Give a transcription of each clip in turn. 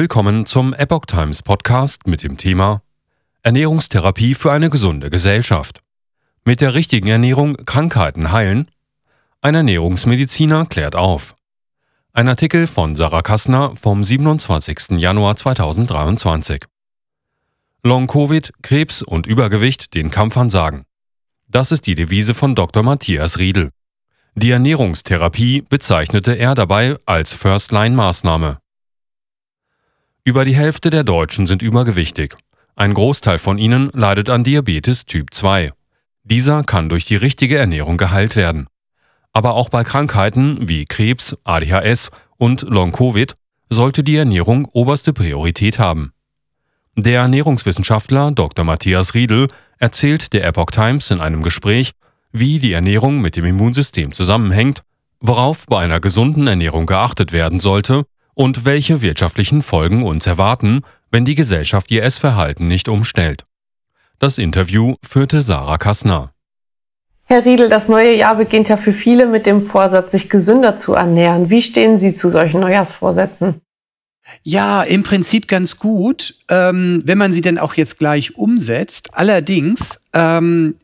Willkommen zum Epoch Times Podcast mit dem Thema Ernährungstherapie für eine gesunde Gesellschaft. Mit der richtigen Ernährung Krankheiten heilen? Ein Ernährungsmediziner klärt auf. Ein Artikel von Sarah Kassner vom 27. Januar 2023. Long-Covid, Krebs und Übergewicht den Kampf ansagen. Das ist die Devise von Dr. Matthias Riedel. Die Ernährungstherapie bezeichnete er dabei als First-Line-Maßnahme. Über die Hälfte der Deutschen sind übergewichtig. Ein Großteil von ihnen leidet an Diabetes Typ 2. Dieser kann durch die richtige Ernährung geheilt werden. Aber auch bei Krankheiten wie Krebs, ADHS und Long-Covid sollte die Ernährung oberste Priorität haben. Der Ernährungswissenschaftler Dr. Matthias Riedel erzählt der Epoch Times in einem Gespräch, wie die Ernährung mit dem Immunsystem zusammenhängt, worauf bei einer gesunden Ernährung geachtet werden sollte und welche wirtschaftlichen Folgen uns erwarten, wenn die Gesellschaft ihr Essverhalten nicht umstellt. Das Interview führte Sarah Kassner. Herr Riedel, das neue Jahr beginnt ja für viele mit dem Vorsatz, sich gesünder zu ernähren. Wie stehen Sie zu solchen Neujahrsvorsätzen? Ja, im Prinzip ganz gut, ähm, wenn man sie denn auch jetzt gleich umsetzt. Allerdings, ähm,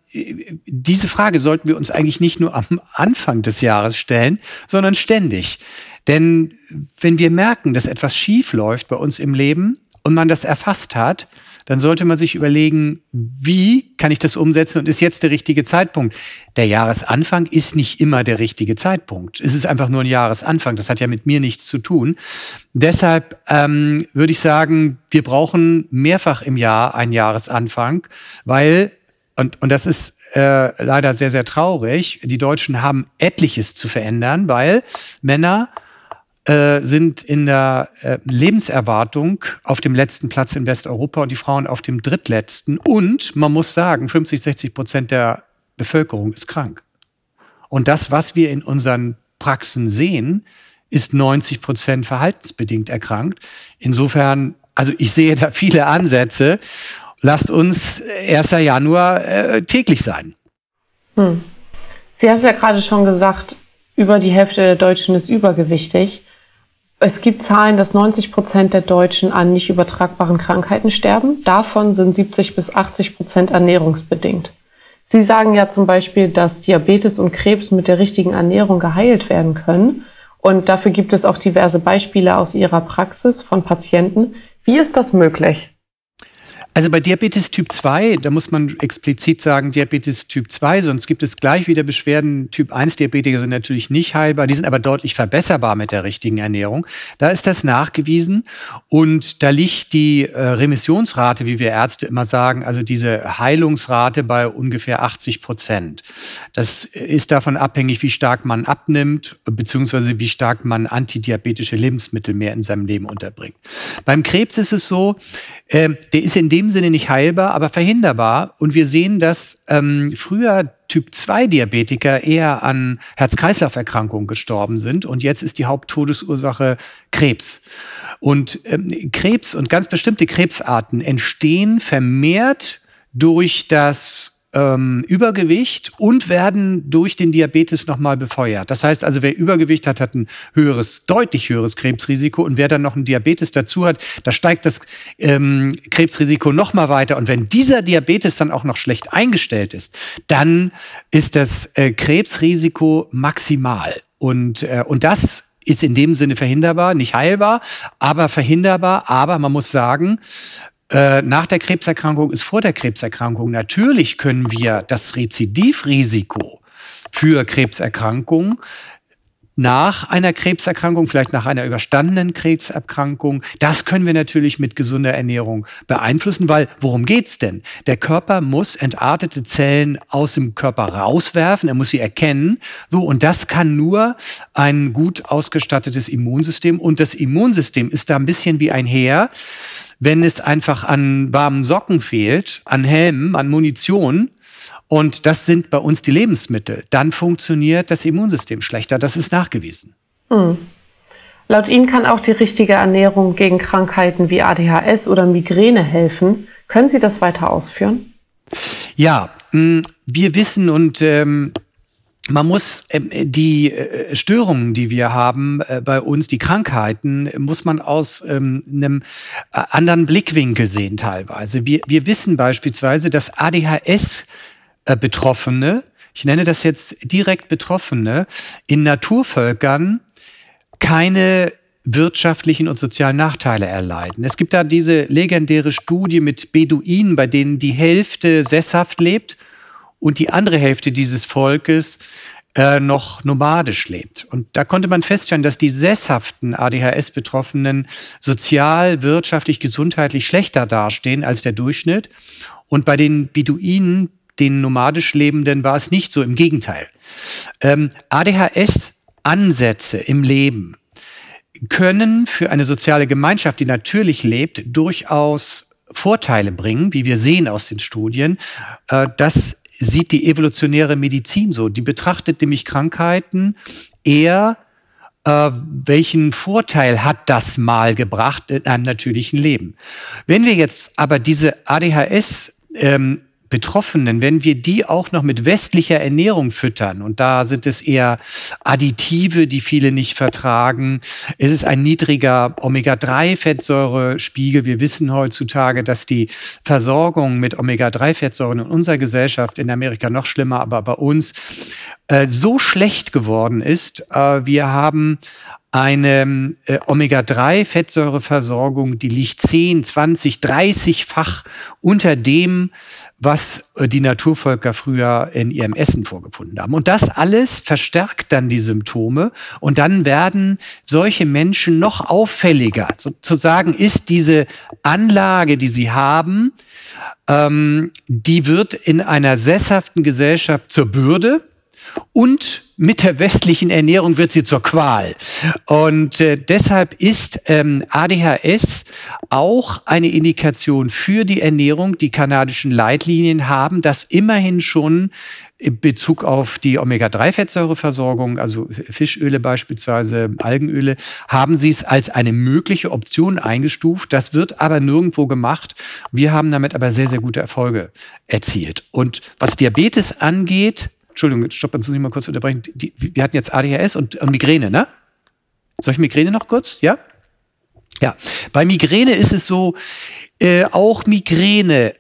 diese Frage sollten wir uns eigentlich nicht nur am Anfang des Jahres stellen, sondern ständig. Denn wenn wir merken, dass etwas schief läuft bei uns im Leben und man das erfasst hat, dann sollte man sich überlegen, wie kann ich das umsetzen und ist jetzt der richtige Zeitpunkt? Der Jahresanfang ist nicht immer der richtige Zeitpunkt. Es ist einfach nur ein Jahresanfang. Das hat ja mit mir nichts zu tun. Deshalb ähm, würde ich sagen, wir brauchen mehrfach im Jahr einen Jahresanfang, weil, und, und das ist äh, leider sehr, sehr traurig, die Deutschen haben etliches zu verändern, weil Männer äh, sind in der äh, Lebenserwartung auf dem letzten Platz in Westeuropa und die Frauen auf dem drittletzten. Und man muss sagen, 50, 60 Prozent der Bevölkerung ist krank. Und das, was wir in unseren Praxen sehen, ist 90 Prozent verhaltensbedingt erkrankt. Insofern, also ich sehe da viele Ansätze. Lasst uns 1. Januar äh, täglich sein. Hm. Sie haben es ja gerade schon gesagt, über die Hälfte der Deutschen ist übergewichtig. Es gibt Zahlen, dass 90 Prozent der Deutschen an nicht übertragbaren Krankheiten sterben. Davon sind 70 bis 80 Prozent ernährungsbedingt. Sie sagen ja zum Beispiel, dass Diabetes und Krebs mit der richtigen Ernährung geheilt werden können. Und dafür gibt es auch diverse Beispiele aus Ihrer Praxis von Patienten. Wie ist das möglich? Also bei Diabetes Typ 2, da muss man explizit sagen Diabetes Typ 2, sonst gibt es gleich wieder Beschwerden. Typ 1 Diabetiker sind natürlich nicht heilbar, die sind aber deutlich verbesserbar mit der richtigen Ernährung. Da ist das nachgewiesen und da liegt die äh, Remissionsrate, wie wir Ärzte immer sagen, also diese Heilungsrate bei ungefähr 80 Prozent. Das ist davon abhängig, wie stark man abnimmt, beziehungsweise wie stark man antidiabetische Lebensmittel mehr in seinem Leben unterbringt. Beim Krebs ist es so, äh, der ist in dem dem Sinne nicht heilbar, aber verhinderbar. Und wir sehen, dass ähm, früher Typ-2-Diabetiker eher an Herz-Kreislauf-Erkrankungen gestorben sind. Und jetzt ist die Haupttodesursache Krebs. Und ähm, Krebs und ganz bestimmte Krebsarten entstehen vermehrt durch das ähm, Übergewicht und werden durch den Diabetes nochmal befeuert. Das heißt also, wer Übergewicht hat, hat ein höheres, deutlich höheres Krebsrisiko und wer dann noch einen Diabetes dazu hat, da steigt das ähm, Krebsrisiko nochmal weiter. Und wenn dieser Diabetes dann auch noch schlecht eingestellt ist, dann ist das äh, Krebsrisiko maximal. Und, äh, und das ist in dem Sinne verhinderbar, nicht heilbar, aber verhinderbar. Aber man muss sagen, äh, nach der Krebserkrankung ist vor der Krebserkrankung. Natürlich können wir das Rezidivrisiko für Krebserkrankungen nach einer Krebserkrankung, vielleicht nach einer überstandenen Krebserkrankung, das können wir natürlich mit gesunder Ernährung beeinflussen, weil worum geht's denn? Der Körper muss entartete Zellen aus dem Körper rauswerfen, er muss sie erkennen. So, und das kann nur ein gut ausgestattetes Immunsystem. Und das Immunsystem ist da ein bisschen wie ein Heer wenn es einfach an warmen Socken fehlt, an Helmen, an Munition, und das sind bei uns die Lebensmittel, dann funktioniert das Immunsystem schlechter. Das ist nachgewiesen. Hm. Laut Ihnen kann auch die richtige Ernährung gegen Krankheiten wie ADHS oder Migräne helfen. Können Sie das weiter ausführen? Ja, hm, wir wissen und ähm, man muss ähm, die äh, Störungen, die wir haben äh, bei uns, die Krankheiten, muss man aus ähm, einem äh, anderen Blickwinkel sehen teilweise. Wir, wir wissen beispielsweise, dass ADHS-Betroffene, ich nenne das jetzt direkt Betroffene, in Naturvölkern keine wirtschaftlichen und sozialen Nachteile erleiden. Es gibt da diese legendäre Studie mit Beduinen, bei denen die Hälfte sesshaft lebt und die andere Hälfte dieses Volkes äh, noch nomadisch lebt. Und da konnte man feststellen, dass die sesshaften ADHS-Betroffenen sozial, wirtschaftlich, gesundheitlich schlechter dastehen als der Durchschnitt. Und bei den Beduinen, den nomadisch Lebenden, war es nicht so, im Gegenteil. Ähm, ADHS-Ansätze im Leben können für eine soziale Gemeinschaft, die natürlich lebt, durchaus Vorteile bringen, wie wir sehen aus den Studien. Äh, das sieht die evolutionäre Medizin so. Die betrachtet nämlich Krankheiten eher, äh, welchen Vorteil hat das mal gebracht in einem natürlichen Leben. Wenn wir jetzt aber diese ADHS ähm, Betroffenen, wenn wir die auch noch mit westlicher Ernährung füttern, und da sind es eher Additive, die viele nicht vertragen, es ist ein niedriger Omega-3-Fettsäurespiegel. Wir wissen heutzutage, dass die Versorgung mit Omega-3-Fettsäuren in unserer Gesellschaft, in Amerika noch schlimmer, aber bei uns, äh, so schlecht geworden ist. Äh, wir haben eine äh, Omega-3-Fettsäureversorgung, die liegt 10, 20, 30-fach unter dem, was äh, die Naturvölker früher in ihrem Essen vorgefunden haben. Und das alles verstärkt dann die Symptome und dann werden solche Menschen noch auffälliger. Sozusagen ist diese Anlage, die sie haben, ähm, die wird in einer sesshaften Gesellschaft zur Bürde und mit der westlichen Ernährung wird sie zur Qual. Und äh, deshalb ist ähm, ADHS auch eine Indikation für die Ernährung. Die kanadischen Leitlinien haben das immerhin schon in Bezug auf die Omega-3-Fettsäureversorgung, also Fischöle beispielsweise, Algenöle, haben sie es als eine mögliche Option eingestuft. Das wird aber nirgendwo gemacht. Wir haben damit aber sehr, sehr gute Erfolge erzielt. Und was Diabetes angeht, Entschuldigung, stopp, jetzt muss ich mal kurz unterbrechen. Die, wir hatten jetzt ADHS und, und Migräne, ne? Soll ich Migräne noch kurz? Ja? Ja. Bei Migräne ist es so, äh, auch Migräne,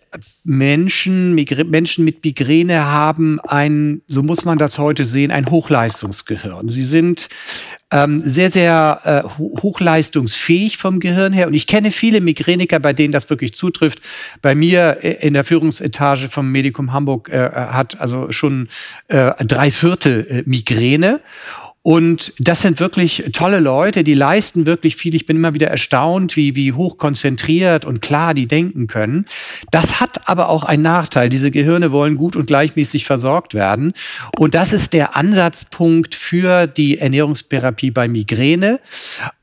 Menschen, Migr Menschen mit Migräne haben ein, so muss man das heute sehen, ein Hochleistungsgehirn. Sie sind ähm, sehr, sehr äh, hochleistungsfähig vom Gehirn her. Und ich kenne viele Migräniker, bei denen das wirklich zutrifft. Bei mir äh, in der Führungsetage vom Medikum Hamburg äh, hat also schon äh, drei Viertel äh, Migräne. Und das sind wirklich tolle Leute, die leisten wirklich viel. Ich bin immer wieder erstaunt, wie, wie hoch konzentriert und klar die denken können. Das hat aber auch einen Nachteil. Diese Gehirne wollen gut und gleichmäßig versorgt werden. Und das ist der Ansatzpunkt für die Ernährungstherapie bei Migräne.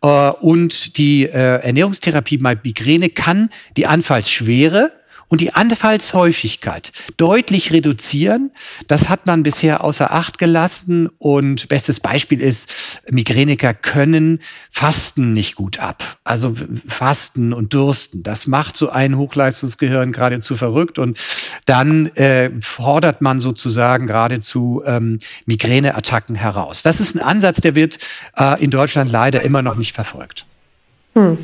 Äh, und die äh, Ernährungstherapie bei Migräne kann die Anfallsschwere und die Anfallshäufigkeit deutlich reduzieren. Das hat man bisher außer Acht gelassen und bestes Beispiel ist, Migräniker können Fasten nicht gut ab. Also Fasten und Dursten, das macht so ein Hochleistungsgehirn geradezu verrückt und dann äh, fordert man sozusagen geradezu ähm, Migräneattacken heraus. Das ist ein Ansatz, der wird äh, in Deutschland leider immer noch nicht verfolgt. Hm.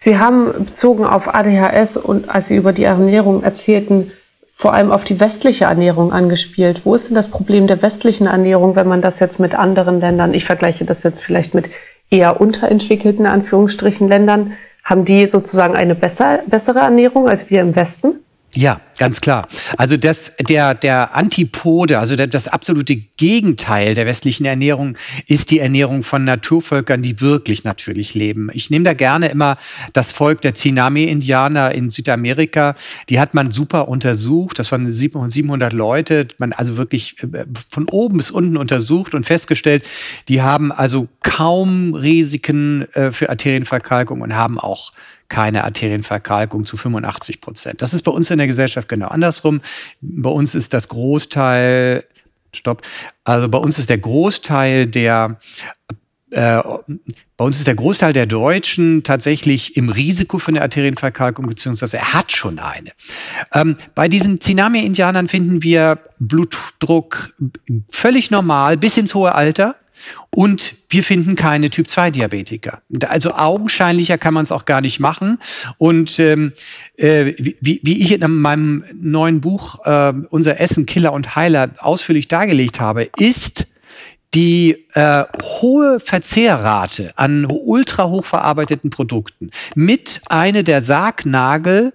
Sie haben bezogen auf ADHS und als Sie über die Ernährung erzählten, vor allem auf die westliche Ernährung angespielt. Wo ist denn das Problem der westlichen Ernährung, wenn man das jetzt mit anderen Ländern, ich vergleiche das jetzt vielleicht mit eher unterentwickelten Anführungsstrichen Ländern, haben die sozusagen eine besser, bessere Ernährung als wir im Westen? Ja, ganz klar. Also das, der, der Antipode, also das absolute Gegenteil der westlichen Ernährung ist die Ernährung von Naturvölkern, die wirklich natürlich leben. Ich nehme da gerne immer das Volk der Tsinami-Indianer in Südamerika. Die hat man super untersucht. Das waren 700 Leute. Man also wirklich äh, von oben bis unten untersucht und festgestellt, die haben also kaum Risiken äh, für Arterienverkalkung und haben auch keine Arterienverkalkung zu 85 Prozent. Das ist bei uns in der Gesellschaft genau andersrum. Bei uns ist das Großteil, stopp, also bei uns ist der Großteil der äh, bei uns ist der Großteil der Deutschen tatsächlich im Risiko für eine Arterienverkalkung, beziehungsweise er hat schon eine. Ähm, bei diesen Tsinami-Indianern finden wir Blutdruck völlig normal bis ins hohe Alter. Und wir finden keine Typ-2-Diabetiker. Also augenscheinlicher kann man es auch gar nicht machen. Und ähm, äh, wie, wie ich in meinem neuen Buch äh, Unser Essen, Killer und Heiler ausführlich dargelegt habe, ist die äh, hohe Verzehrrate an ultra hochverarbeiteten Produkten mit eine der Sargnagel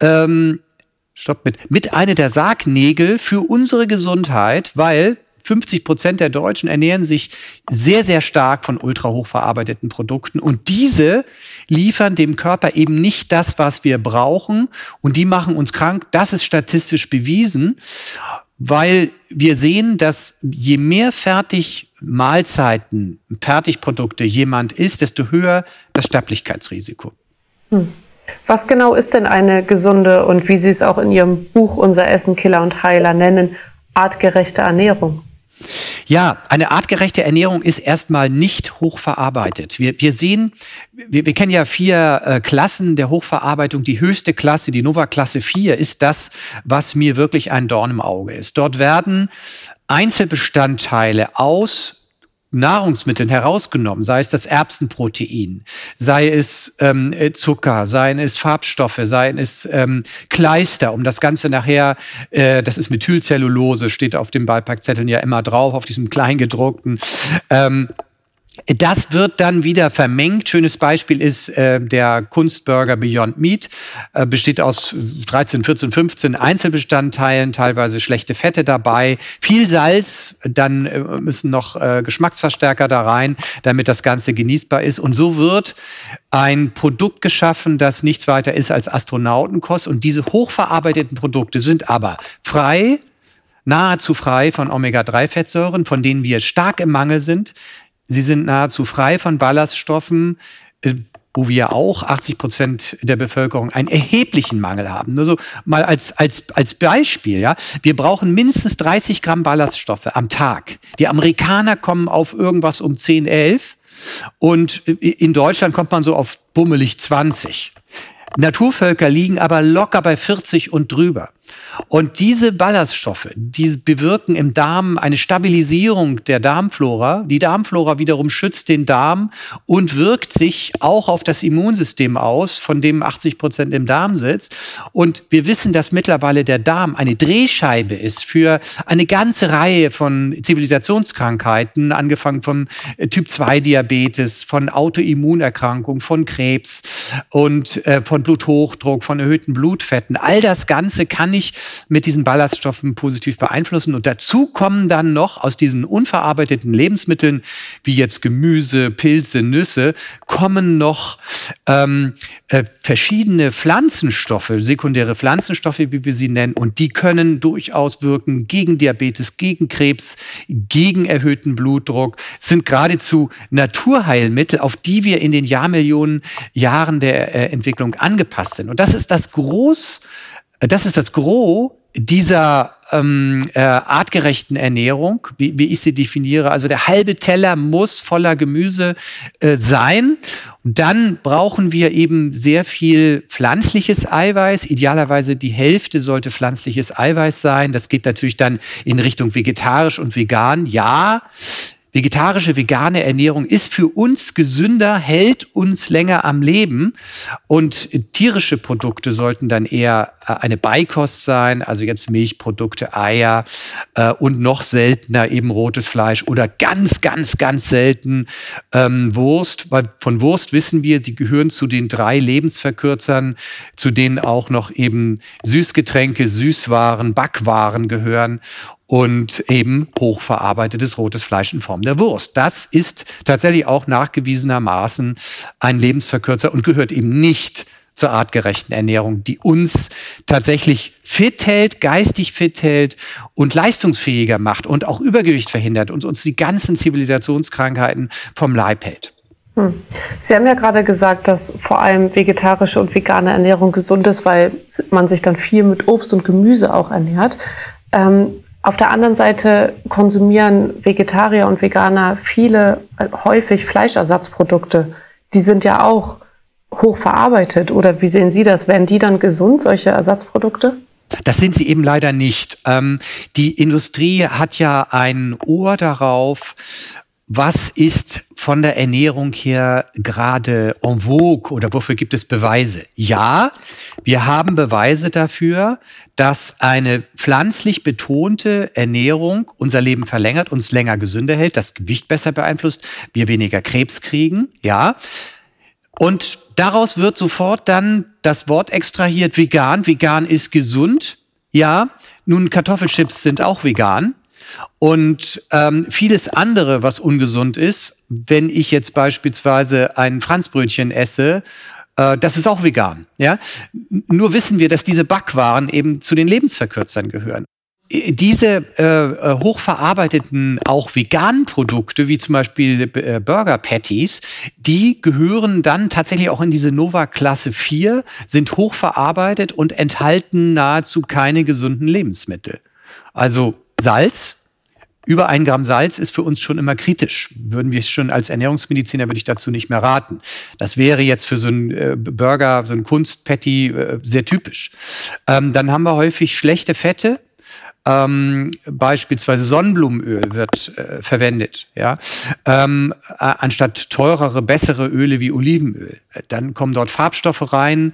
ähm, Stopp mit, mit eine der Sargnägel für unsere Gesundheit, weil 50 Prozent der Deutschen ernähren sich sehr, sehr stark von ultra hochverarbeiteten Produkten. Und diese liefern dem Körper eben nicht das, was wir brauchen. Und die machen uns krank. Das ist statistisch bewiesen weil wir sehen, dass je mehr fertig Mahlzeiten, Fertigprodukte jemand isst, desto höher das Sterblichkeitsrisiko. Hm. Was genau ist denn eine gesunde und wie Sie es auch in Ihrem Buch Unser Essen Killer und Heiler nennen, artgerechte Ernährung? Ja, eine artgerechte Ernährung ist erstmal nicht hochverarbeitet. Wir, wir sehen, wir, wir kennen ja vier äh, Klassen der Hochverarbeitung. Die höchste Klasse, die Nova Klasse 4, ist das, was mir wirklich ein Dorn im Auge ist. Dort werden Einzelbestandteile aus Nahrungsmitteln herausgenommen, sei es das Erbsenprotein, sei es ähm, äh, Zucker, seien es Farbstoffe, seien es ähm, Kleister, um das Ganze nachher, äh, das ist Methylcellulose, steht auf dem Beipackzetteln ja immer drauf, auf diesem Kleingedruckten. Ähm, das wird dann wieder vermengt. Schönes Beispiel ist äh, der Kunstburger Beyond Meat. Äh, besteht aus 13, 14, 15 Einzelbestandteilen, teilweise schlechte Fette dabei, viel Salz, dann äh, müssen noch äh, Geschmacksverstärker da rein, damit das Ganze genießbar ist. Und so wird ein Produkt geschaffen, das nichts weiter ist als Astronautenkost. Und diese hochverarbeiteten Produkte sind aber frei, nahezu frei von Omega-3-Fettsäuren, von denen wir stark im Mangel sind. Sie sind nahezu frei von Ballaststoffen, äh, wo wir auch 80 Prozent der Bevölkerung einen erheblichen Mangel haben. Nur so mal als, als, als Beispiel, ja. Wir brauchen mindestens 30 Gramm Ballaststoffe am Tag. Die Amerikaner kommen auf irgendwas um 10, 11. Und in Deutschland kommt man so auf bummelig 20. Naturvölker liegen aber locker bei 40 und drüber. Und diese Ballaststoffe, die bewirken im Darm eine Stabilisierung der Darmflora. Die Darmflora wiederum schützt den Darm und wirkt sich auch auf das Immunsystem aus, von dem 80 Prozent im Darm sitzt. Und wir wissen, dass mittlerweile der Darm eine Drehscheibe ist für eine ganze Reihe von Zivilisationskrankheiten, angefangen vom Typ-2-Diabetes, von Autoimmunerkrankungen, von Krebs und äh, von Bluthochdruck, von erhöhten Blutfetten. All das Ganze kann ich mit diesen Ballaststoffen positiv beeinflussen. Und dazu kommen dann noch aus diesen unverarbeiteten Lebensmitteln, wie jetzt Gemüse, Pilze, Nüsse, kommen noch ähm, äh, verschiedene Pflanzenstoffe, sekundäre Pflanzenstoffe, wie wir sie nennen. Und die können durchaus wirken gegen Diabetes, gegen Krebs, gegen erhöhten Blutdruck, sind geradezu Naturheilmittel, auf die wir in den Jahrmillionen Jahren der äh, Entwicklung angepasst sind. Und das ist das groß das ist das Gros dieser ähm, äh, artgerechten Ernährung, wie, wie ich sie definiere. Also der halbe Teller muss voller Gemüse äh, sein. Dann brauchen wir eben sehr viel pflanzliches Eiweiß. Idealerweise die Hälfte sollte pflanzliches Eiweiß sein. Das geht natürlich dann in Richtung vegetarisch und vegan. Ja, vegetarische, vegane Ernährung ist für uns gesünder, hält uns länger am Leben. Und tierische Produkte sollten dann eher äh, eine Beikost sein, also jetzt Milchprodukte, Eier äh, und noch seltener eben rotes Fleisch oder ganz, ganz, ganz selten ähm, Wurst. Weil von Wurst wissen wir, die gehören zu den drei Lebensverkürzern, zu denen auch noch eben Süßgetränke, Süßwaren, Backwaren gehören und eben hochverarbeitetes rotes Fleisch in Form der Wurst. Das ist tatsächlich auch nachgewiesenermaßen ein Lebensverkürzer und gehört eben nicht zur artgerechten Ernährung, die uns tatsächlich fit hält, geistig fit hält und leistungsfähiger macht und auch Übergewicht verhindert und uns die ganzen Zivilisationskrankheiten vom Leib hält. Hm. Sie haben ja gerade gesagt, dass vor allem vegetarische und vegane Ernährung gesund ist, weil man sich dann viel mit Obst und Gemüse auch ernährt. Ähm, Auf der anderen Seite konsumieren Vegetarier und Veganer viele, äh, häufig Fleischersatzprodukte. Die sind ja auch hochverarbeitet. Oder wie sehen Sie das? Werden die dann gesund, solche Ersatzprodukte? Das sind sie eben leider nicht. Ähm, die Industrie hat ja ein Ohr darauf, was ist von der Ernährung her gerade en vogue oder wofür gibt es Beweise? Ja, wir haben Beweise dafür, dass eine pflanzlich betonte Ernährung unser Leben verlängert, uns länger gesünder hält, das Gewicht besser beeinflusst, wir weniger Krebs kriegen. Ja, und daraus wird sofort dann das Wort extrahiert, vegan. Vegan ist gesund. Ja, nun Kartoffelchips sind auch vegan. Und ähm, vieles andere, was ungesund ist, wenn ich jetzt beispielsweise ein Franzbrötchen esse, äh, das ist auch vegan. Ja? Nur wissen wir, dass diese Backwaren eben zu den Lebensverkürzern gehören diese äh, äh, hochverarbeiteten, auch veganen Produkte, wie zum Beispiel äh, Burger Patties, die gehören dann tatsächlich auch in diese Nova Klasse 4, sind hochverarbeitet und enthalten nahezu keine gesunden Lebensmittel. Also Salz, über ein Gramm Salz ist für uns schon immer kritisch. Würden wir schon als Ernährungsmediziner, würde ich dazu nicht mehr raten. Das wäre jetzt für so einen äh, Burger, so einen Kunstpatty äh, sehr typisch. Ähm, dann haben wir häufig schlechte Fette, ähm, beispielsweise Sonnenblumenöl wird äh, verwendet, ja, ähm, anstatt teurere, bessere Öle wie Olivenöl. Dann kommen dort Farbstoffe rein.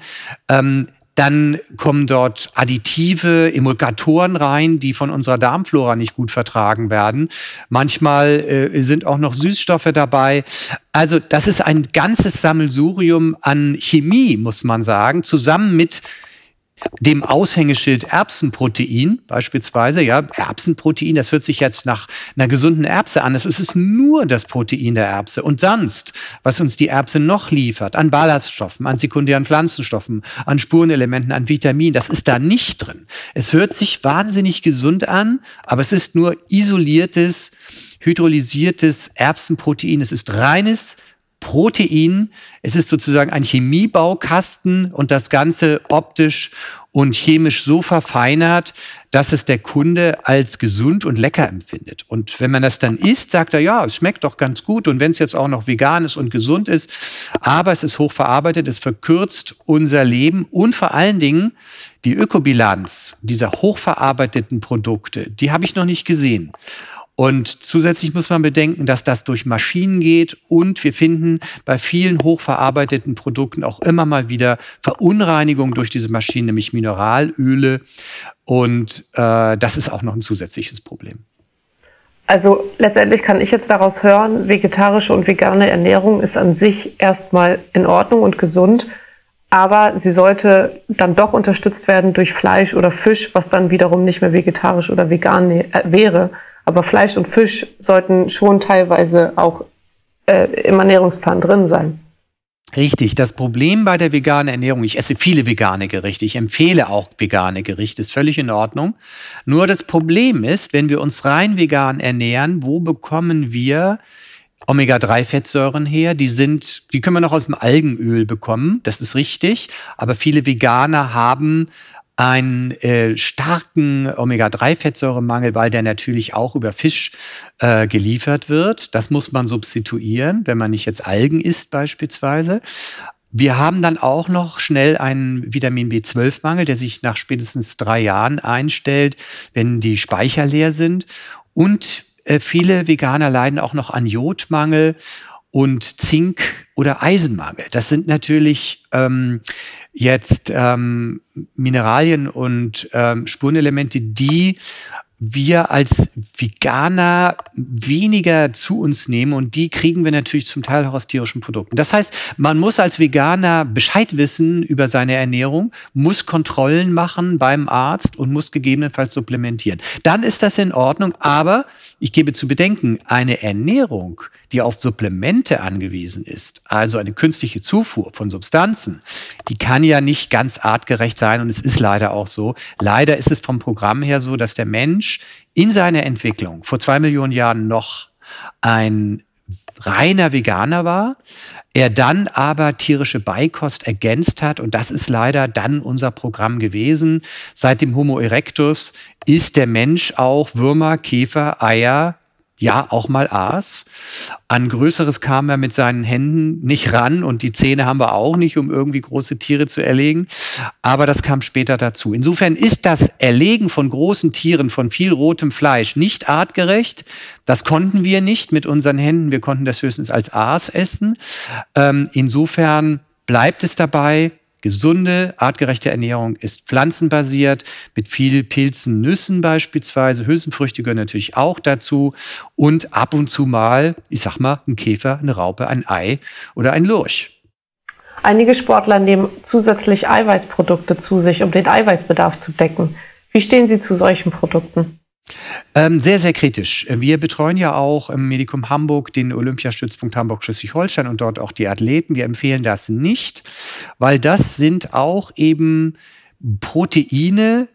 Ähm, dann kommen dort Additive, Emulgatoren rein, die von unserer Darmflora nicht gut vertragen werden. Manchmal äh, sind auch noch Süßstoffe dabei. Also das ist ein ganzes Sammelsurium an Chemie, muss man sagen, zusammen mit dem Aushängeschild Erbsenprotein beispielsweise, ja, Erbsenprotein, das hört sich jetzt nach einer gesunden Erbse an. Es ist nur das Protein der Erbse. Und sonst, was uns die Erbse noch liefert, an Ballaststoffen, an sekundären Pflanzenstoffen, an Spurenelementen, an Vitaminen, das ist da nicht drin. Es hört sich wahnsinnig gesund an, aber es ist nur isoliertes, hydrolysiertes Erbsenprotein. Es ist reines Protein. Es ist sozusagen ein Chemiebaukasten und das Ganze optisch und chemisch so verfeinert, dass es der Kunde als gesund und lecker empfindet. Und wenn man das dann isst, sagt er, ja, es schmeckt doch ganz gut. Und wenn es jetzt auch noch vegan ist und gesund ist, aber es ist hochverarbeitet, es verkürzt unser Leben und vor allen Dingen die Ökobilanz dieser hochverarbeiteten Produkte, die habe ich noch nicht gesehen. Und zusätzlich muss man bedenken, dass das durch Maschinen geht und wir finden bei vielen hochverarbeiteten Produkten auch immer mal wieder Verunreinigungen durch diese Maschinen, nämlich Mineralöle. Und äh, das ist auch noch ein zusätzliches Problem. Also letztendlich kann ich jetzt daraus hören, vegetarische und vegane Ernährung ist an sich erstmal in Ordnung und gesund, aber sie sollte dann doch unterstützt werden durch Fleisch oder Fisch, was dann wiederum nicht mehr vegetarisch oder vegan äh, wäre. Aber Fleisch und Fisch sollten schon teilweise auch äh, im Ernährungsplan drin sein. Richtig, das Problem bei der veganen Ernährung, ich esse viele vegane Gerichte, ich empfehle auch vegane Gerichte, ist völlig in Ordnung. Nur das Problem ist, wenn wir uns rein vegan ernähren, wo bekommen wir Omega-3-Fettsäuren her? Die sind, die können wir noch aus dem Algenöl bekommen, das ist richtig, aber viele Veganer haben einen äh, starken Omega-3-Fettsäuremangel, weil der natürlich auch über Fisch äh, geliefert wird. Das muss man substituieren, wenn man nicht jetzt Algen isst beispielsweise. Wir haben dann auch noch schnell einen Vitamin B12-Mangel, der sich nach spätestens drei Jahren einstellt, wenn die Speicher leer sind. Und äh, viele Veganer leiden auch noch an Jodmangel und Zink- oder Eisenmangel. Das sind natürlich ähm, jetzt ähm, Mineralien und ähm, Spurenelemente, die wir als Veganer weniger zu uns nehmen und die kriegen wir natürlich zum Teil auch aus tierischen Produkten. Das heißt, man muss als Veganer Bescheid wissen über seine Ernährung, muss Kontrollen machen beim Arzt und muss gegebenenfalls supplementieren. Dann ist das in Ordnung, aber ich gebe zu bedenken, eine Ernährung, die auf Supplemente angewiesen ist, also eine künstliche Zufuhr von Substanzen, die kann ja nicht ganz artgerecht sein und es ist leider auch so. Leider ist es vom Programm her so, dass der Mensch in seiner Entwicklung vor zwei Millionen Jahren noch ein reiner Veganer war, er dann aber tierische Beikost ergänzt hat und das ist leider dann unser Programm gewesen. Seit dem Homo erectus ist der Mensch auch Würmer, Käfer, Eier, ja auch mal aß. An Größeres kam er mit seinen Händen nicht ran und die Zähne haben wir auch nicht, um irgendwie große Tiere zu erlegen. Aber das kam später dazu. Insofern ist das Erlegen von großen Tieren, von viel rotem Fleisch nicht artgerecht. Das konnten wir nicht mit unseren Händen. Wir konnten das höchstens als Aas essen. Ähm, insofern bleibt es dabei, Gesunde, artgerechte Ernährung ist pflanzenbasiert, mit viel Pilzen, Nüssen beispielsweise. Hülsenfrüchte gehören natürlich auch dazu. Und ab und zu mal, ich sag mal, ein Käfer, eine Raupe, ein Ei oder ein Lurch. Einige Sportler nehmen zusätzlich Eiweißprodukte zu sich, um den Eiweißbedarf zu decken. Wie stehen Sie zu solchen Produkten? Ähm, sehr, sehr kritisch. Wir betreuen ja auch im Medikum Hamburg den Olympiastützpunkt Hamburg-Schleswig-Holstein und dort auch die Athleten. Wir empfehlen das nicht, weil das sind auch eben Proteine,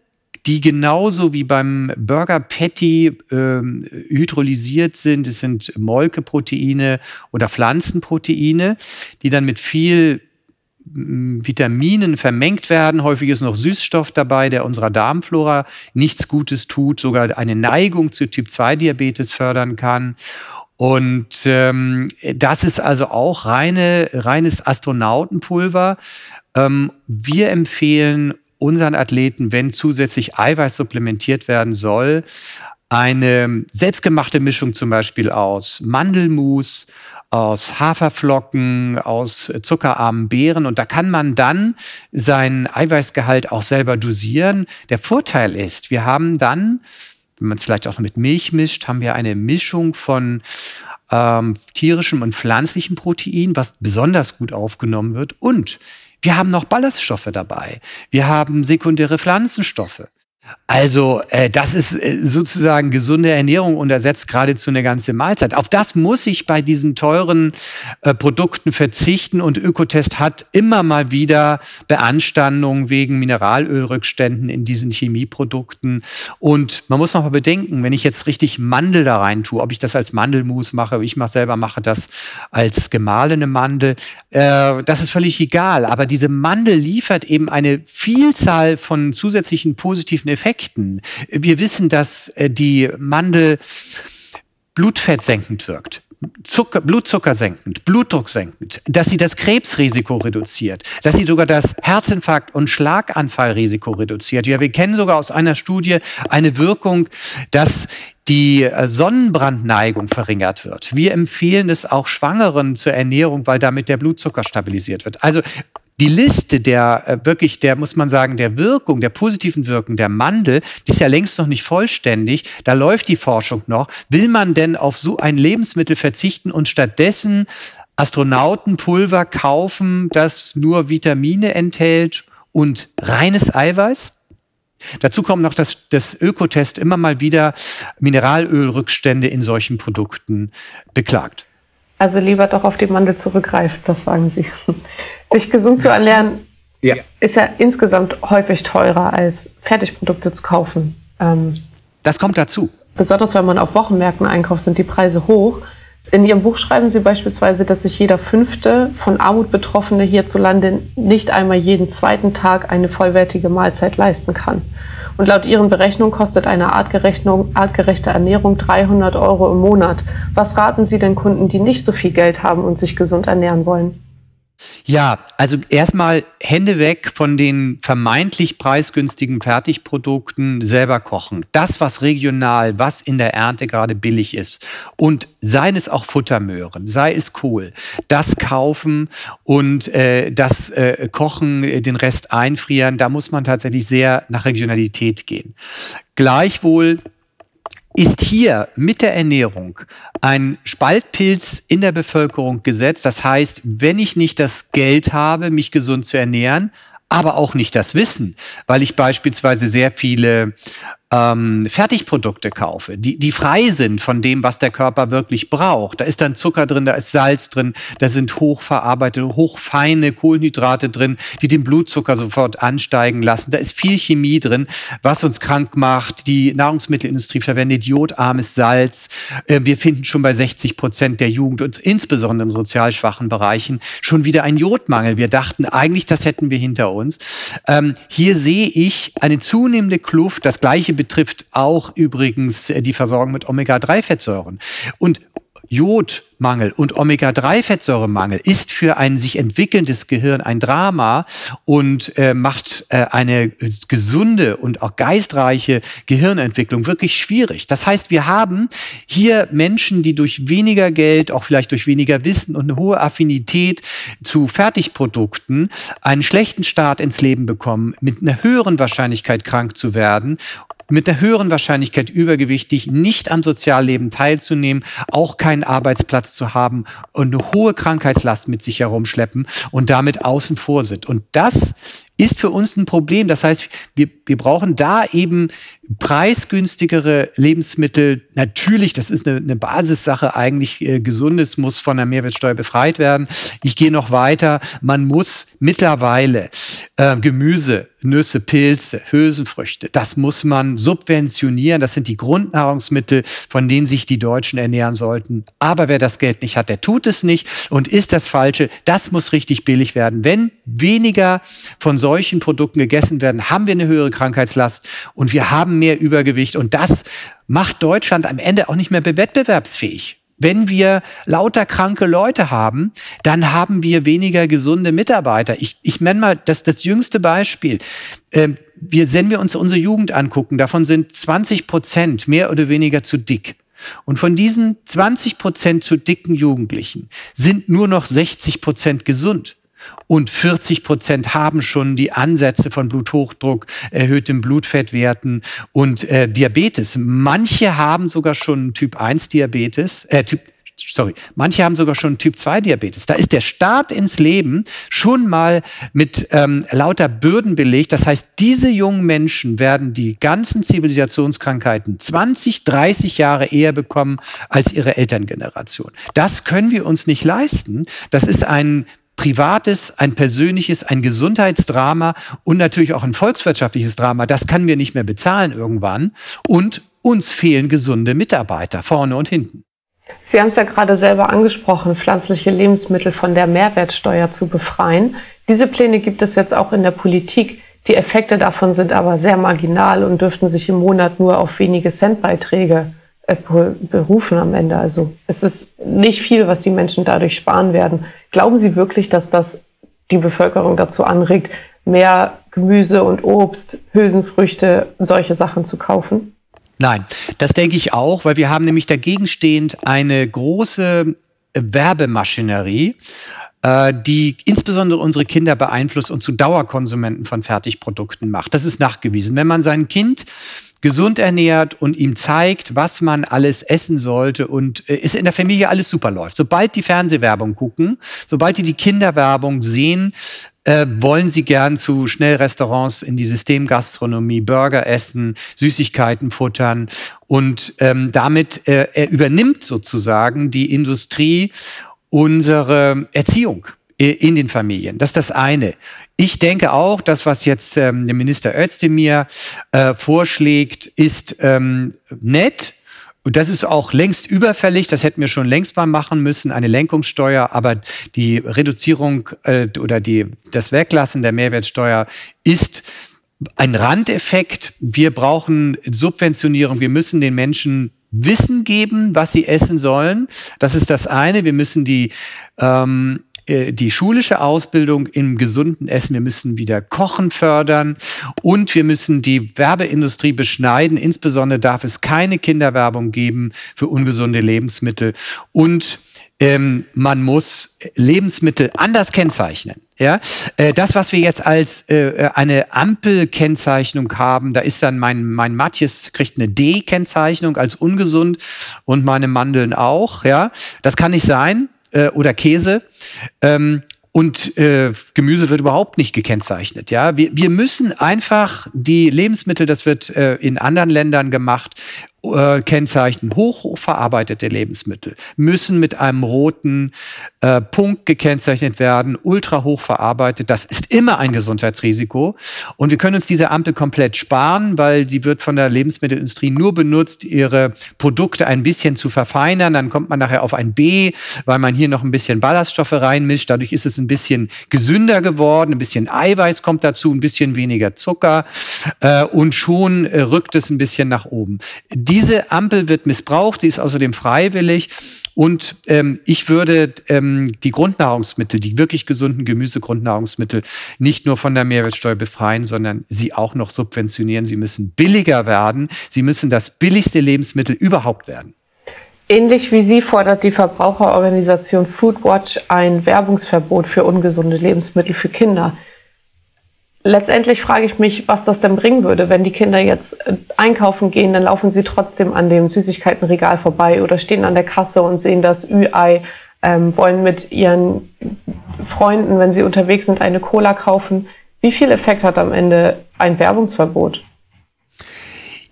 die genauso wie beim Burger Patty ähm, hydrolysiert sind. Es sind Molkeproteine oder Pflanzenproteine, die dann mit viel Vitaminen vermengt werden. Häufig ist noch Süßstoff dabei, der unserer Darmflora nichts Gutes tut, sogar eine Neigung zu Typ-2-Diabetes fördern kann. Und ähm, das ist also auch reine, reines Astronautenpulver. Ähm, wir empfehlen unseren Athleten, wenn zusätzlich Eiweiß supplementiert werden soll, eine selbstgemachte Mischung zum Beispiel aus Mandelmus, aus Haferflocken, aus zuckerarmen Beeren und da kann man dann seinen Eiweißgehalt auch selber dosieren. Der Vorteil ist, wir haben dann, wenn man es vielleicht auch mit Milch mischt, haben wir eine Mischung von ähm, tierischem und pflanzlichem Protein, was besonders gut aufgenommen wird und wir haben noch Ballaststoffe dabei. Wir haben sekundäre Pflanzenstoffe. Also äh, das ist äh, sozusagen gesunde Ernährung und ersetzt geradezu eine ganze Mahlzeit. Auf das muss ich bei diesen teuren äh, Produkten verzichten und Ökotest hat immer mal wieder Beanstandungen wegen Mineralölrückständen in diesen Chemieprodukten. Und man muss noch mal bedenken, wenn ich jetzt richtig Mandel da rein tue, ob ich das als Mandelmus mache, ich mache selber mache das als gemahlene Mandel, äh, das ist völlig egal. Aber diese Mandel liefert eben eine Vielzahl von zusätzlichen positiven Effekten. Wir wissen, dass äh, die Mandel blutfettsenkend wirkt. Zucker, Blutzucker senkend, Blutdruck senkend, dass sie das Krebsrisiko reduziert, dass sie sogar das Herzinfarkt- und Schlaganfallrisiko reduziert. Ja, wir kennen sogar aus einer Studie eine Wirkung, dass die äh, Sonnenbrandneigung verringert wird. Wir empfehlen es auch Schwangeren zur Ernährung, weil damit der Blutzucker stabilisiert wird. Also die Liste der äh, wirklich, der muss man sagen, der Wirkung, der positiven Wirkung der Mandel, die ist ja längst noch nicht vollständig. Da läuft die Forschung noch. Will man denn auf so ein Lebensmittel verzichten und stattdessen Astronautenpulver kaufen, das nur Vitamine enthält und reines Eiweiß? Dazu kommt noch, dass das Ökotest immer mal wieder Mineralölrückstände in solchen Produkten beklagt. Also lieber doch auf die Mandel zurückgreifen, das sagen Sie. Sich gesund zu ernähren ja. ist ja insgesamt häufig teurer als Fertigprodukte zu kaufen. Ähm, das kommt dazu. Besonders wenn man auf Wochenmärkten einkauft, sind die Preise hoch. In Ihrem Buch schreiben Sie beispielsweise, dass sich jeder fünfte von Armut Betroffene hierzulande nicht einmal jeden zweiten Tag eine vollwertige Mahlzeit leisten kann. Und laut Ihren Berechnungen kostet eine artgerechte Ernährung 300 Euro im Monat. Was raten Sie den Kunden, die nicht so viel Geld haben und sich gesund ernähren wollen? Ja, also erstmal Hände weg von den vermeintlich preisgünstigen Fertigprodukten selber kochen. Das, was regional, was in der Ernte gerade billig ist. Und seien es auch Futtermöhren, sei es Kohl, das kaufen und äh, das äh, kochen, den Rest einfrieren, da muss man tatsächlich sehr nach Regionalität gehen. Gleichwohl ist hier mit der Ernährung ein Spaltpilz in der Bevölkerung gesetzt. Das heißt, wenn ich nicht das Geld habe, mich gesund zu ernähren, aber auch nicht das Wissen, weil ich beispielsweise sehr viele ähm, Fertigprodukte kaufe, die, die frei sind von dem, was der Körper wirklich braucht. Da ist dann Zucker drin, da ist Salz drin, da sind hochverarbeitete, hochfeine Kohlenhydrate drin, die den Blutzucker sofort ansteigen lassen. Da ist viel Chemie drin, was uns krank macht. Die Nahrungsmittelindustrie verwendet jodarmes Salz. Äh, wir finden schon bei 60 Prozent der Jugend und insbesondere in sozial schwachen Bereichen schon wieder einen Jodmangel. Wir dachten eigentlich, das hätten wir hinter uns. Ähm, hier sehe ich eine zunehmende Kluft. Das gleiche betrifft auch übrigens äh, die Versorgung mit Omega-3-Fettsäuren. Und Jodmangel und Omega-3-Fettsäuremangel ist für ein sich entwickelndes Gehirn ein Drama und äh, macht äh, eine gesunde und auch geistreiche Gehirnentwicklung wirklich schwierig. Das heißt, wir haben hier Menschen, die durch weniger Geld, auch vielleicht durch weniger Wissen und eine hohe Affinität zu Fertigprodukten einen schlechten Start ins Leben bekommen, mit einer höheren Wahrscheinlichkeit krank zu werden mit der höheren Wahrscheinlichkeit übergewichtig, nicht am Sozialleben teilzunehmen, auch keinen Arbeitsplatz zu haben und eine hohe Krankheitslast mit sich herumschleppen und damit außen vor sind. Und das ist für uns ein Problem. Das heißt, wir, wir brauchen da eben preisgünstigere Lebensmittel. Natürlich, das ist eine, eine Basissache eigentlich. Äh, Gesundes muss von der Mehrwertsteuer befreit werden. Ich gehe noch weiter. Man muss mittlerweile äh, Gemüse, Nüsse, Pilze, Hülsenfrüchte, das muss man subventionieren. Das sind die Grundnahrungsmittel, von denen sich die Deutschen ernähren sollten. Aber wer das Geld nicht hat, der tut es nicht und ist das Falsche. Das muss richtig billig werden. Wenn weniger von solchen Produkten gegessen werden, haben wir eine höhere Krankheitslast und wir haben mehr Übergewicht. Und das macht Deutschland am Ende auch nicht mehr wettbewerbsfähig. Wenn wir lauter kranke Leute haben, dann haben wir weniger gesunde Mitarbeiter. Ich, ich nenne mal das, das jüngste Beispiel. Ähm, wir, wenn wir uns unsere Jugend angucken, davon sind 20 Prozent mehr oder weniger zu dick. Und von diesen 20 Prozent zu dicken Jugendlichen sind nur noch 60 Prozent gesund und 40 Prozent haben schon die Ansätze von Bluthochdruck, erhöhtem Blutfettwerten und äh, Diabetes. Manche haben sogar schon Typ 1 Diabetes, äh, Typ sorry, manche haben sogar schon Typ 2 Diabetes. Da ist der Start ins Leben schon mal mit ähm, lauter Bürden belegt. Das heißt, diese jungen Menschen werden die ganzen Zivilisationskrankheiten 20, 30 Jahre eher bekommen als ihre Elterngeneration. Das können wir uns nicht leisten. Das ist ein privates, ein persönliches, ein Gesundheitsdrama und natürlich auch ein volkswirtschaftliches Drama. Das können wir nicht mehr bezahlen irgendwann. Und uns fehlen gesunde Mitarbeiter vorne und hinten. Sie haben es ja gerade selber angesprochen, pflanzliche Lebensmittel von der Mehrwertsteuer zu befreien. Diese Pläne gibt es jetzt auch in der Politik. Die Effekte davon sind aber sehr marginal und dürften sich im Monat nur auf wenige Centbeiträge berufen am Ende. Also es ist nicht viel, was die Menschen dadurch sparen werden. Glauben Sie wirklich, dass das die Bevölkerung dazu anregt, mehr Gemüse und Obst, Hülsenfrüchte, solche Sachen zu kaufen? Nein, das denke ich auch, weil wir haben nämlich dagegenstehend eine große Werbemaschinerie, die insbesondere unsere Kinder beeinflusst und zu Dauerkonsumenten von Fertigprodukten macht. Das ist nachgewiesen. Wenn man sein Kind gesund ernährt und ihm zeigt, was man alles essen sollte und äh, es in der Familie alles super läuft. Sobald die Fernsehwerbung gucken, sobald die die Kinderwerbung sehen, äh, wollen sie gern zu Schnellrestaurants in die Systemgastronomie Burger essen, Süßigkeiten futtern und ähm, damit äh, er übernimmt sozusagen die Industrie unsere Erziehung in den Familien. Das ist das eine. Ich denke auch, das, was jetzt ähm, der Minister Özdemir äh, vorschlägt, ist ähm, nett. Und das ist auch längst überfällig. Das hätten wir schon längst mal machen müssen, eine Lenkungssteuer. Aber die Reduzierung äh, oder die, das Weglassen der Mehrwertsteuer ist ein Randeffekt. Wir brauchen Subventionierung. Wir müssen den Menschen Wissen geben, was sie essen sollen. Das ist das eine. Wir müssen die ähm, äh, die schulische Ausbildung im gesunden Essen. Wir müssen wieder Kochen fördern und wir müssen die Werbeindustrie beschneiden. Insbesondere darf es keine Kinderwerbung geben für ungesunde Lebensmittel und ähm, man muss Lebensmittel anders kennzeichnen. Ja, äh, das, was wir jetzt als äh, eine Ampelkennzeichnung haben, da ist dann mein, mein Matjes kriegt eine D-Kennzeichnung als ungesund und meine Mandeln auch. Ja, das kann nicht sein äh, oder Käse. Ähm, und äh, Gemüse wird überhaupt nicht gekennzeichnet. Ja, wir, wir müssen einfach die Lebensmittel, das wird äh, in anderen Ländern gemacht, äh, kennzeichnen. Hochverarbeitete Lebensmittel müssen mit einem roten äh, Punkt gekennzeichnet werden, ultra hoch verarbeitet. Das ist immer ein Gesundheitsrisiko. Und wir können uns diese Ampel komplett sparen, weil sie wird von der Lebensmittelindustrie nur benutzt, ihre Produkte ein bisschen zu verfeinern. Dann kommt man nachher auf ein B, weil man hier noch ein bisschen Ballaststoffe reinmischt. Dadurch ist es ein bisschen gesünder geworden, ein bisschen Eiweiß kommt dazu, ein bisschen weniger Zucker äh, und schon äh, rückt es ein bisschen nach oben. Diese Ampel wird missbraucht, die ist außerdem freiwillig und ähm, ich würde ähm, die Grundnahrungsmittel, die wirklich gesunden Gemüsegrundnahrungsmittel nicht nur von der Mehrwertsteuer befreien, sondern sie auch noch subventionieren. Sie müssen billiger werden. Sie müssen das billigste Lebensmittel überhaupt werden. Ähnlich wie Sie fordert die Verbraucherorganisation Foodwatch ein Werbungsverbot für ungesunde Lebensmittel für Kinder letztendlich frage ich mich, was das denn bringen würde, wenn die Kinder jetzt äh, einkaufen gehen, dann laufen sie trotzdem an dem Süßigkeitenregal vorbei oder stehen an der Kasse und sehen das Ü-Ei, ähm, wollen mit ihren Freunden, wenn sie unterwegs sind, eine Cola kaufen. Wie viel Effekt hat am Ende ein Werbungsverbot?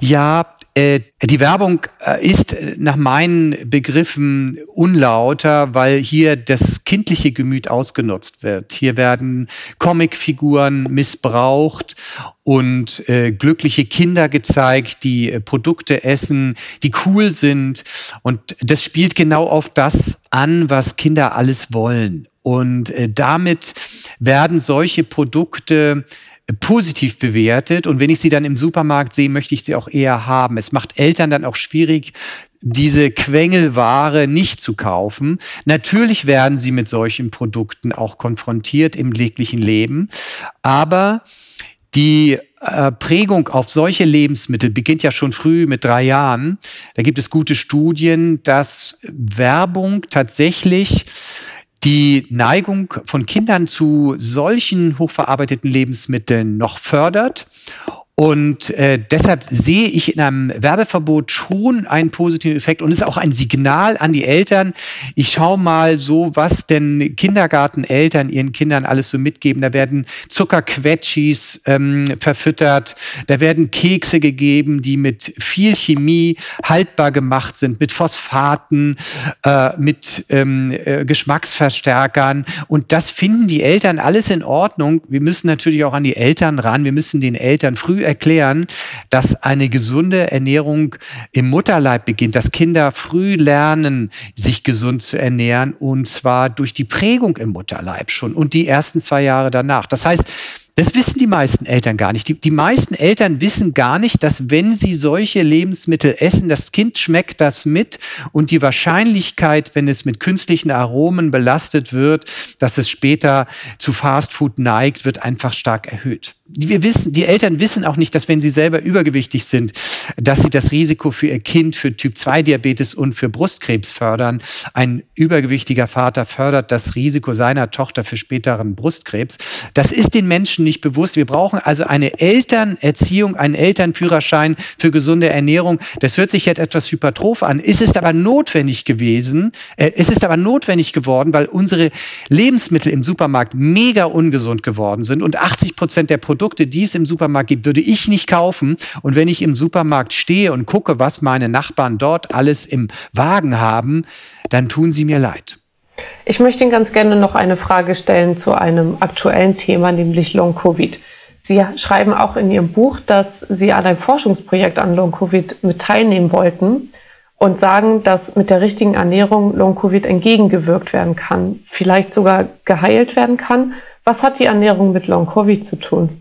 Ja, die Werbung äh, ist äh, nach meinen Begriffen unlauter, weil hier das kindliche Gemüt ausgenutzt wird. Hier werden Comicfiguren missbraucht und äh, glückliche Kinder gezeigt, die äh, Produkte essen, die cool sind. Und das spielt genau auf das an, was Kinder alles wollen. Und äh, damit werden solche Produkte positiv bewertet und wenn ich sie dann im Supermarkt sehe, möchte ich sie auch eher haben. Es macht Eltern dann auch schwierig, diese Quengelware nicht zu kaufen. Natürlich werden sie mit solchen Produkten auch konfrontiert im täglichen Leben, aber die äh, Prägung auf solche Lebensmittel beginnt ja schon früh mit drei Jahren. Da gibt es gute Studien, dass Werbung tatsächlich die Neigung von Kindern zu solchen hochverarbeiteten Lebensmitteln noch fördert und äh, deshalb sehe ich in einem Werbeverbot schon einen positiven Effekt und ist auch ein Signal an die Eltern. Ich schaue mal so, was denn Kindergarteneltern ihren Kindern alles so mitgeben. Da werden Zuckerquetschis ähm, verfüttert, da werden Kekse gegeben, die mit viel Chemie haltbar gemacht sind, mit Phosphaten, äh, mit ähm, äh, Geschmacksverstärkern. Und das finden die Eltern alles in Ordnung. Wir müssen natürlich auch an die Eltern ran. Wir müssen den Eltern früh erklären, dass eine gesunde Ernährung im Mutterleib beginnt, dass Kinder früh lernen, sich gesund zu ernähren und zwar durch die Prägung im Mutterleib schon und die ersten zwei Jahre danach. Das heißt, das wissen die meisten Eltern gar nicht. Die, die meisten Eltern wissen gar nicht, dass wenn sie solche Lebensmittel essen, das Kind schmeckt das mit und die Wahrscheinlichkeit, wenn es mit künstlichen Aromen belastet wird, dass es später zu Fastfood neigt, wird einfach stark erhöht wir wissen, die Eltern wissen auch nicht, dass wenn sie selber übergewichtig sind, dass sie das Risiko für ihr Kind für Typ-2-Diabetes und für Brustkrebs fördern. Ein übergewichtiger Vater fördert das Risiko seiner Tochter für späteren Brustkrebs. Das ist den Menschen nicht bewusst. Wir brauchen also eine Elternerziehung, einen Elternführerschein für gesunde Ernährung. Das hört sich jetzt etwas hypertroph an. Es ist aber notwendig gewesen, äh, es ist aber notwendig geworden, weil unsere Lebensmittel im Supermarkt mega ungesund geworden sind und 80 Prozent der Produkte Produkte, die es im Supermarkt gibt, würde ich nicht kaufen. Und wenn ich im Supermarkt stehe und gucke, was meine Nachbarn dort alles im Wagen haben, dann tun sie mir leid. Ich möchte Ihnen ganz gerne noch eine Frage stellen zu einem aktuellen Thema, nämlich Long-Covid. Sie schreiben auch in Ihrem Buch, dass Sie an einem Forschungsprojekt an Long-Covid mit teilnehmen wollten und sagen, dass mit der richtigen Ernährung Long-Covid entgegengewirkt werden kann, vielleicht sogar geheilt werden kann. Was hat die Ernährung mit Long-Covid zu tun?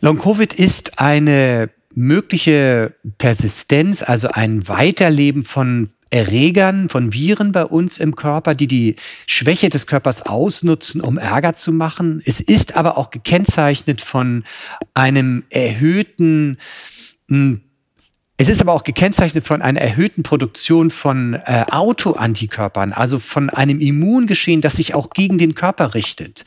Long-Covid ist eine mögliche Persistenz, also ein Weiterleben von Erregern, von Viren bei uns im Körper, die die Schwäche des Körpers ausnutzen, um Ärger zu machen. Es ist aber auch gekennzeichnet von einem erhöhten hm, es ist aber auch gekennzeichnet von einer erhöhten Produktion von äh, Autoantikörpern, also von einem Immungeschehen, das sich auch gegen den Körper richtet.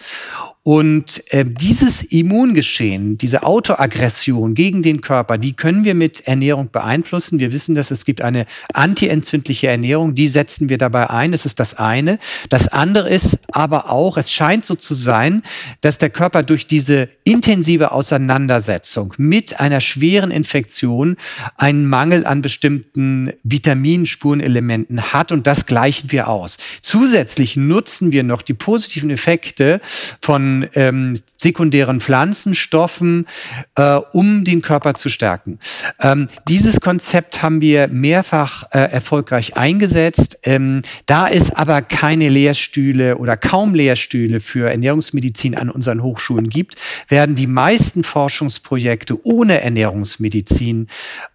Und äh, dieses Immungeschehen, diese Autoaggression gegen den Körper, die können wir mit Ernährung beeinflussen. Wir wissen, dass es gibt eine antientzündliche Ernährung, die setzen wir dabei ein. Das ist das eine. Das andere ist aber auch, es scheint so zu sein, dass der Körper durch diese intensive Auseinandersetzung mit einer schweren Infektion einen Mangel an bestimmten Vitaminspurenelementen hat und das gleichen wir aus. Zusätzlich nutzen wir noch die positiven Effekte von ähm, sekundären Pflanzenstoffen, äh, um den Körper zu stärken. Ähm, dieses Konzept haben wir mehrfach äh, erfolgreich eingesetzt. Ähm, da es aber keine Lehrstühle oder kaum Lehrstühle für Ernährungsmedizin an unseren Hochschulen gibt, werden die meisten Forschungsprojekte ohne Ernährungsmedizin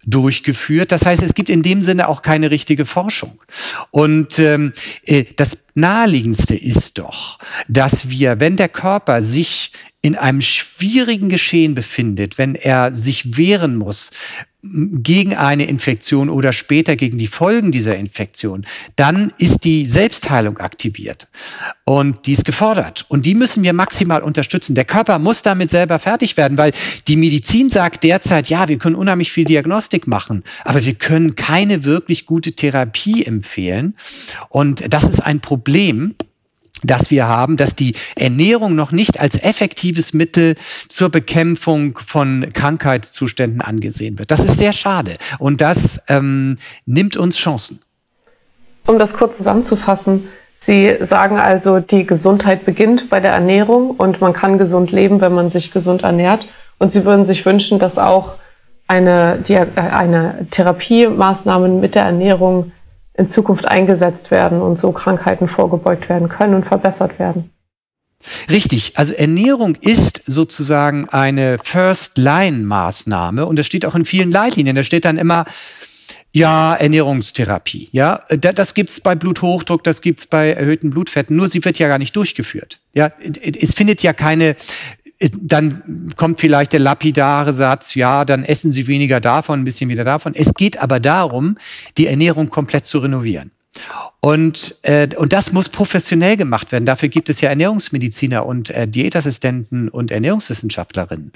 durchgeführt. Das heißt, es gibt in dem Sinne auch keine richtige Forschung. Und ähm, äh, das naheliegendste ist doch, dass wir, wenn der Körper sich in einem schwierigen Geschehen befindet, wenn er sich wehren muss gegen eine Infektion oder später gegen die Folgen dieser Infektion, dann ist die Selbstheilung aktiviert. Und die ist gefordert. Und die müssen wir maximal unterstützen. Der Körper muss damit selber fertig werden, weil die Medizin sagt derzeit, ja, wir können unheimlich viel Diagnostik machen, aber wir können keine wirklich gute Therapie empfehlen. Und das ist ein Problem dass wir haben, dass die Ernährung noch nicht als effektives Mittel zur Bekämpfung von Krankheitszuständen angesehen wird. Das ist sehr schade und das ähm, nimmt uns Chancen. Um das kurz zusammenzufassen, Sie sagen also, die Gesundheit beginnt bei der Ernährung und man kann gesund leben, wenn man sich gesund ernährt. Und Sie würden sich wünschen, dass auch eine, eine Therapiemaßnahme mit der Ernährung in Zukunft eingesetzt werden und so Krankheiten vorgebeugt werden können und verbessert werden. Richtig, also Ernährung ist sozusagen eine First-Line-Maßnahme und das steht auch in vielen Leitlinien. Da steht dann immer, ja, Ernährungstherapie. Ja, das gibt's bei Bluthochdruck, das gibt's bei erhöhten Blutfetten. Nur sie wird ja gar nicht durchgeführt. Ja, es findet ja keine dann kommt vielleicht der lapidare Satz, ja, dann essen Sie weniger davon, ein bisschen wieder davon. Es geht aber darum, die Ernährung komplett zu renovieren. Und, äh, und das muss professionell gemacht werden. Dafür gibt es ja Ernährungsmediziner und äh, Diätassistenten und Ernährungswissenschaftlerinnen.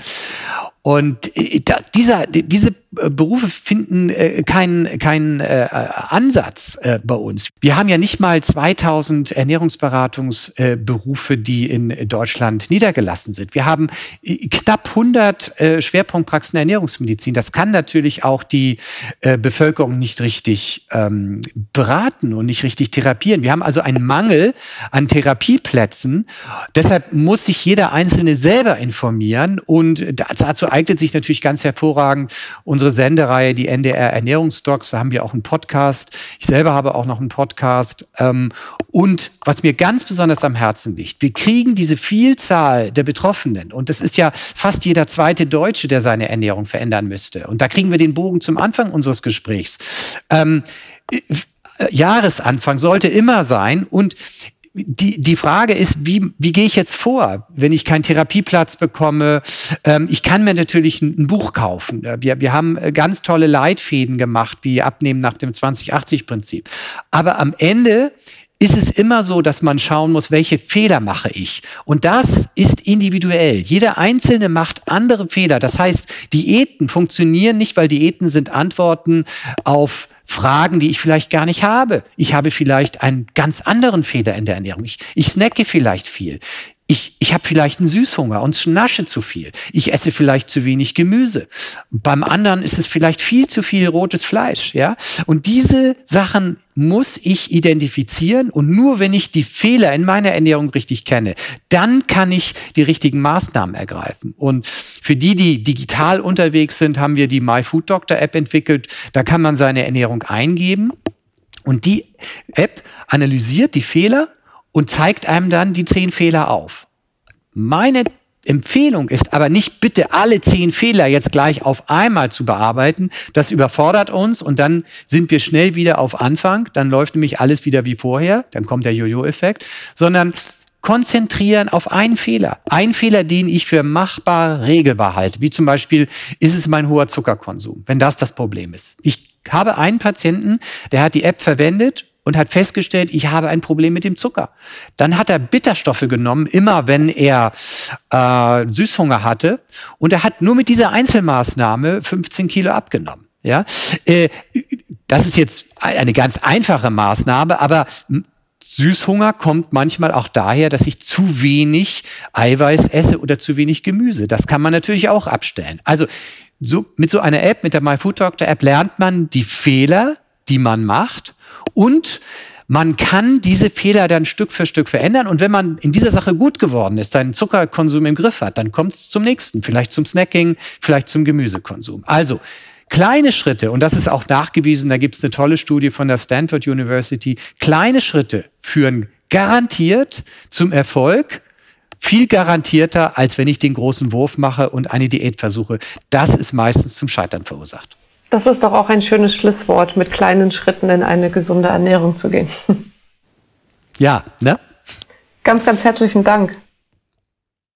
Und äh, da, dieser, diese äh, Berufe finden äh, keinen keinen äh, Ansatz äh, bei uns. Wir haben ja nicht mal 2000 Ernährungsberatungsberufe, die in Deutschland niedergelassen sind. Wir haben äh, knapp 100 äh, Schwerpunktpraxen Ernährungsmedizin. Das kann natürlich auch die Bevölkerung nicht richtig ähm, beraten und nicht richtig therapieren. Wir haben also einen Mangel an Therapieplätzen. Deshalb muss sich jeder Einzelne selber informieren und dazu eignet sich natürlich ganz hervorragend unsere Sendereihe, die NDR Ernährungsdocs. Da haben wir auch einen Podcast. Ich selber habe auch noch einen Podcast. Ähm, und was mir ganz besonders am Herzen liegt, wir kriegen diese Vielzahl der Betroffenen. Und das ist ja fast jeder zweite Deutsche, der seine Ernährung verändern müsste. Und da kriegen wir den Bogen zum Anfang unseres Gesprächs. Ähm, äh, Jahresanfang sollte immer sein. Und die, die Frage ist, wie, wie gehe ich jetzt vor, wenn ich keinen Therapieplatz bekomme? Ähm, ich kann mir natürlich ein, ein, Buch kaufen. Wir, wir haben äh, ganz tolle Leitfäden gemacht, wie Abnehmen nach dem 2080-Prinzip. Aber am Ende ist es immer so, dass man schauen muss, welche Fehler mache ich. Und das ist individuell. Jeder Einzelne macht andere Fehler. Das heißt, Diäten funktionieren nicht, weil Diäten sind Antworten auf Fragen, die ich vielleicht gar nicht habe. Ich habe vielleicht einen ganz anderen Fehler in der Ernährung. Ich, ich snacke vielleicht viel. Ich, ich habe vielleicht einen Süßhunger und nasche zu viel. Ich esse vielleicht zu wenig Gemüse. Beim anderen ist es vielleicht viel zu viel rotes Fleisch. Ja? Und diese Sachen muss ich identifizieren und nur wenn ich die Fehler in meiner Ernährung richtig kenne, dann kann ich die richtigen Maßnahmen ergreifen. Und für die, die digital unterwegs sind, haben wir die My Food Doctor App entwickelt. Da kann man seine Ernährung eingeben und die App analysiert die Fehler und zeigt einem dann die zehn Fehler auf. Meine Empfehlung ist aber nicht bitte alle zehn Fehler jetzt gleich auf einmal zu bearbeiten. Das überfordert uns und dann sind wir schnell wieder auf Anfang. Dann läuft nämlich alles wieder wie vorher. Dann kommt der Jojo-Effekt. Sondern konzentrieren auf einen Fehler. Ein Fehler, den ich für machbar, regelbar halte. Wie zum Beispiel, ist es mein hoher Zuckerkonsum, wenn das das Problem ist. Ich habe einen Patienten, der hat die App verwendet und hat festgestellt, ich habe ein Problem mit dem Zucker. Dann hat er Bitterstoffe genommen, immer wenn er äh, Süßhunger hatte. Und er hat nur mit dieser Einzelmaßnahme 15 Kilo abgenommen. Ja, äh, das ist jetzt eine ganz einfache Maßnahme, aber Süßhunger kommt manchmal auch daher, dass ich zu wenig Eiweiß esse oder zu wenig Gemüse. Das kann man natürlich auch abstellen. Also so, mit so einer App, mit der MyFoodDoctor-App, lernt man die Fehler, die man macht und man kann diese Fehler dann Stück für Stück verändern. Und wenn man in dieser Sache gut geworden ist, seinen Zuckerkonsum im Griff hat, dann kommt es zum nächsten, vielleicht zum Snacking, vielleicht zum Gemüsekonsum. Also kleine Schritte, und das ist auch nachgewiesen, da gibt es eine tolle Studie von der Stanford University, kleine Schritte führen garantiert zum Erfolg viel garantierter, als wenn ich den großen Wurf mache und eine Diät versuche. Das ist meistens zum Scheitern verursacht. Das ist doch auch ein schönes Schlusswort, mit kleinen Schritten in eine gesunde Ernährung zu gehen. Ja, ne? Ganz, ganz herzlichen Dank.